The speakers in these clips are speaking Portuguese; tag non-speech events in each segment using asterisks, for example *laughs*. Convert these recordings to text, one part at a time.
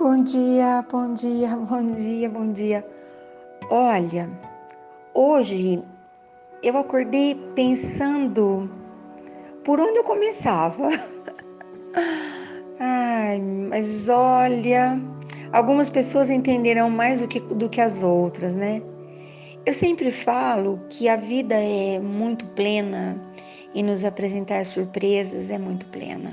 Bom dia, bom dia, *laughs* bom dia, bom dia. Olha, hoje eu acordei pensando por onde eu começava. *laughs* Ai, mas olha, algumas pessoas entenderão mais do que, do que as outras, né? Eu sempre falo que a vida é muito plena e nos apresentar surpresas é muito plena.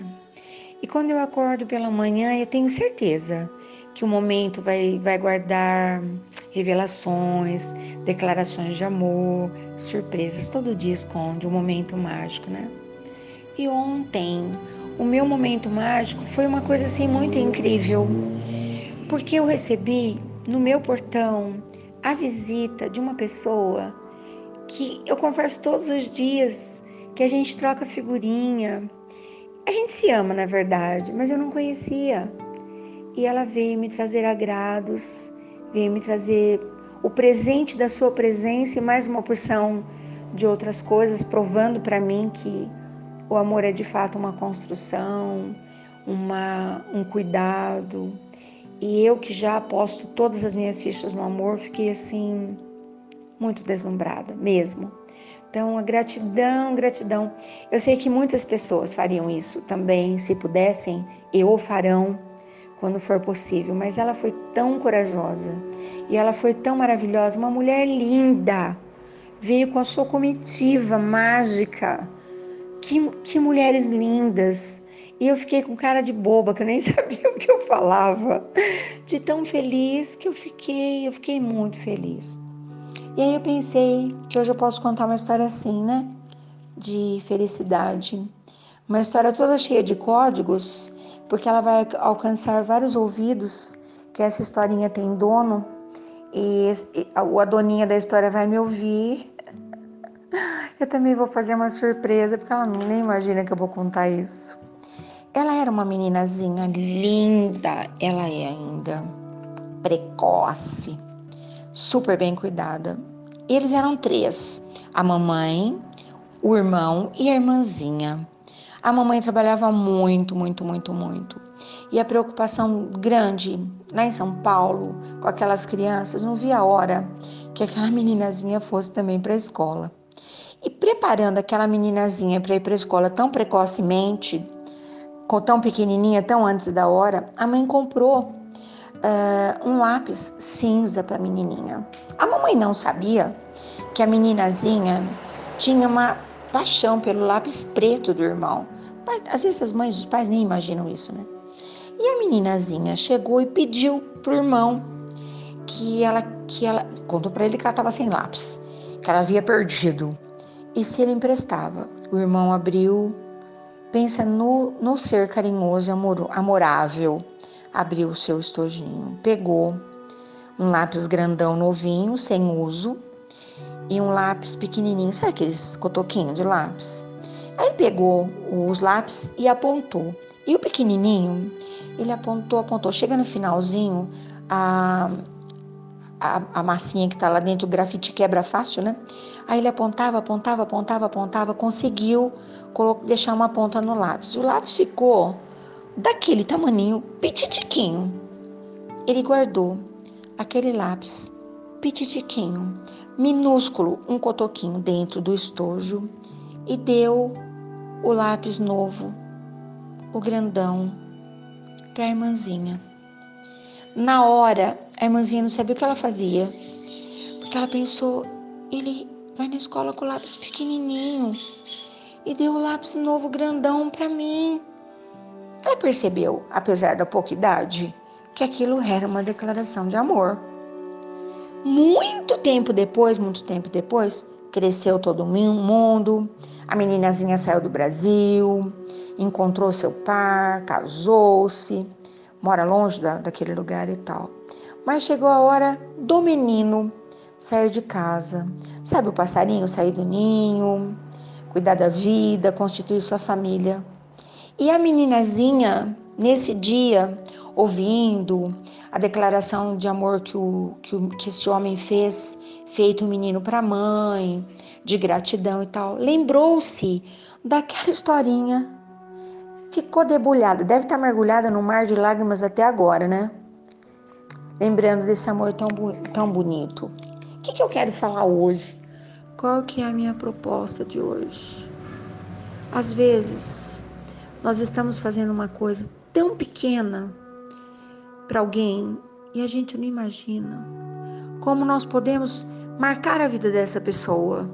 E quando eu acordo pela manhã, eu tenho certeza que o momento vai, vai guardar revelações, declarações de amor, surpresas. Todo dia esconde um momento mágico, né? E ontem, o meu momento mágico foi uma coisa assim muito incrível, porque eu recebi no meu portão a visita de uma pessoa que eu converso todos os dias, que a gente troca figurinha. A gente se ama, na verdade, mas eu não conhecia e ela veio me trazer agrados, veio me trazer o presente da sua presença e mais uma porção de outras coisas, provando para mim que o amor é de fato uma construção, uma, um cuidado. E eu que já aposto todas as minhas fichas no amor, fiquei assim muito deslumbrada mesmo. Então, a gratidão, gratidão. Eu sei que muitas pessoas fariam isso também, se pudessem, e o farão quando for possível, mas ela foi tão corajosa e ela foi tão maravilhosa, uma mulher linda, veio com a sua comitiva mágica. Que, que mulheres lindas! E eu fiquei com cara de boba, que eu nem *laughs* sabia o que eu falava, de tão feliz que eu fiquei, eu fiquei muito feliz. E aí eu pensei que hoje eu posso contar uma história assim, né? De felicidade. Uma história toda cheia de códigos porque ela vai alcançar vários ouvidos, que essa historinha tem dono, e, a doninha da história vai me ouvir. *laughs* Eu também vou fazer uma surpresa, porque ela nem imagina que eu vou contar isso. Ela era uma meninazinha linda, ela é ainda precoce, super bem cuidada. Eles eram três: a mamãe, o irmão e a irmãzinha. A mamãe trabalhava muito, muito, muito, muito. E a preocupação grande lá em São Paulo com aquelas crianças, não via a hora que aquela *laughs* meninazinha fosse também para a escola. E preparando aquela meninazinha para ir para a escola tão precocemente, com tão pequenininha, tão antes da hora, a mãe comprou uh, um lápis cinza para a menininha. A mamãe não sabia que a meninazinha tinha uma paixão pelo lápis preto do irmão. Às vezes as mães os pais nem imaginam isso, né? E a meninazinha chegou e pediu pro irmão que ela que ela contou para ele que ela estava sem lápis, que ela havia perdido. E se ele emprestava. O irmão abriu, pensa no, no ser carinhoso e amor, amorável. Abriu o seu estojinho, pegou um lápis grandão novinho, sem uso, e um lápis pequenininho, sabe aqueles cotoquinhos de lápis? Aí pegou os lápis e apontou. E o pequenininho, ele apontou, apontou. Chega no finalzinho, a, a, a massinha que está lá dentro, o grafite quebra fácil, né? Aí ele apontava, apontava, apontava, apontava, conseguiu deixar uma ponta no lápis. O lápis ficou daquele tamaninho, pititiquinho. Ele guardou aquele lápis pititiquinho, minúsculo, um cotoquinho dentro do estojo e deu o lápis novo, o grandão, para a irmãzinha. Na hora, a irmãzinha não sabia o que ela fazia, porque ela pensou: ele vai na escola com o lápis pequenininho e deu o lápis novo grandão para mim. Ela percebeu, apesar da pouca idade, que aquilo era uma declaração de amor. Muito tempo depois, muito tempo depois, cresceu todo mundo, a meninazinha saiu do Brasil, encontrou seu par, casou-se, mora longe da, daquele lugar e tal. Mas chegou a hora do menino sair de casa. Sabe o passarinho sair do ninho, cuidar da vida, constituir sua família. E a meninazinha, nesse dia, ouvindo a declaração de amor que, o, que, o, que esse homem fez, feito um menino para a mãe, de gratidão e tal. Lembrou-se daquela historinha. Ficou debulhada, deve estar mergulhada no mar de lágrimas até agora, né? lembrando desse amor tão, tão bonito. O que, que eu quero falar hoje? Qual que é a minha proposta de hoje? Às vezes, nós estamos fazendo uma coisa tão pequena para alguém e a gente não imagina como nós podemos marcar a vida dessa pessoa.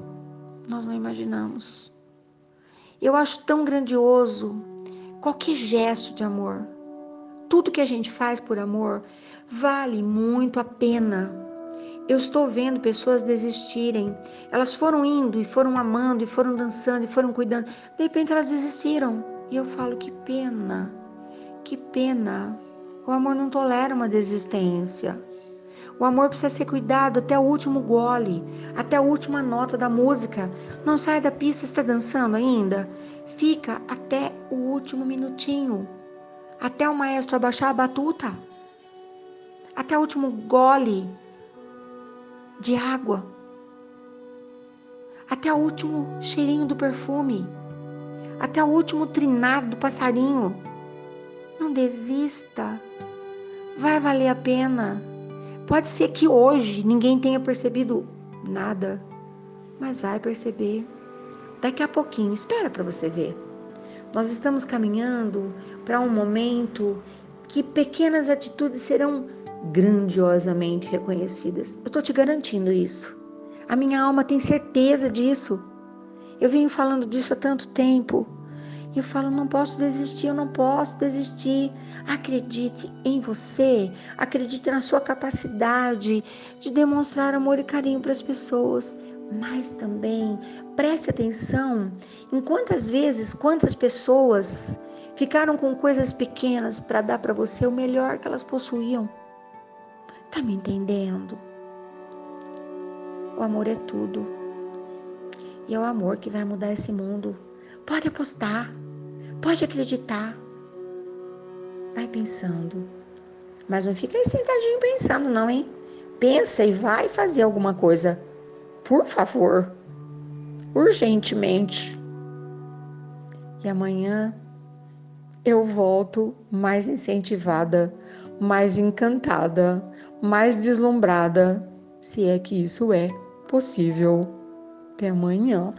Nós não imaginamos. Eu acho tão grandioso qualquer gesto de amor. Tudo que a gente faz por amor vale muito a pena. Eu estou vendo pessoas desistirem. Elas foram indo e foram amando e foram dançando e foram cuidando. De repente elas desistiram. E eu falo que pena. Que pena. O amor não tolera uma desistência. O amor precisa ser cuidado até o último gole, até a última nota da música. Não sai da pista, está dançando ainda? Fica até o último minutinho, até o maestro abaixar a batuta, até o último gole de água, até o último cheirinho do perfume, até o último trinado do passarinho. Não desista. Vai valer a pena. Pode ser que hoje ninguém tenha percebido nada, mas vai perceber. Daqui a pouquinho, espera para você ver. Nós estamos caminhando para um momento que pequenas atitudes serão grandiosamente reconhecidas. Eu estou te garantindo isso. A minha alma tem certeza disso. Eu venho falando disso há tanto tempo. E eu falo, não posso desistir, eu não posso desistir. Acredite em você, acredite na sua capacidade de demonstrar amor e carinho para as pessoas. Mas também preste atenção em quantas vezes, quantas pessoas ficaram com coisas pequenas para dar para você o melhor que elas possuíam. Tá me entendendo? O amor é tudo. E é o amor que vai mudar esse mundo. Pode apostar. Pode acreditar. Vai pensando. Mas não fica aí sentadinho pensando, não, hein? Pensa e vai fazer alguma coisa. Por favor. Urgentemente. E amanhã eu volto mais incentivada, mais encantada, mais deslumbrada, se é que isso é possível. Até amanhã.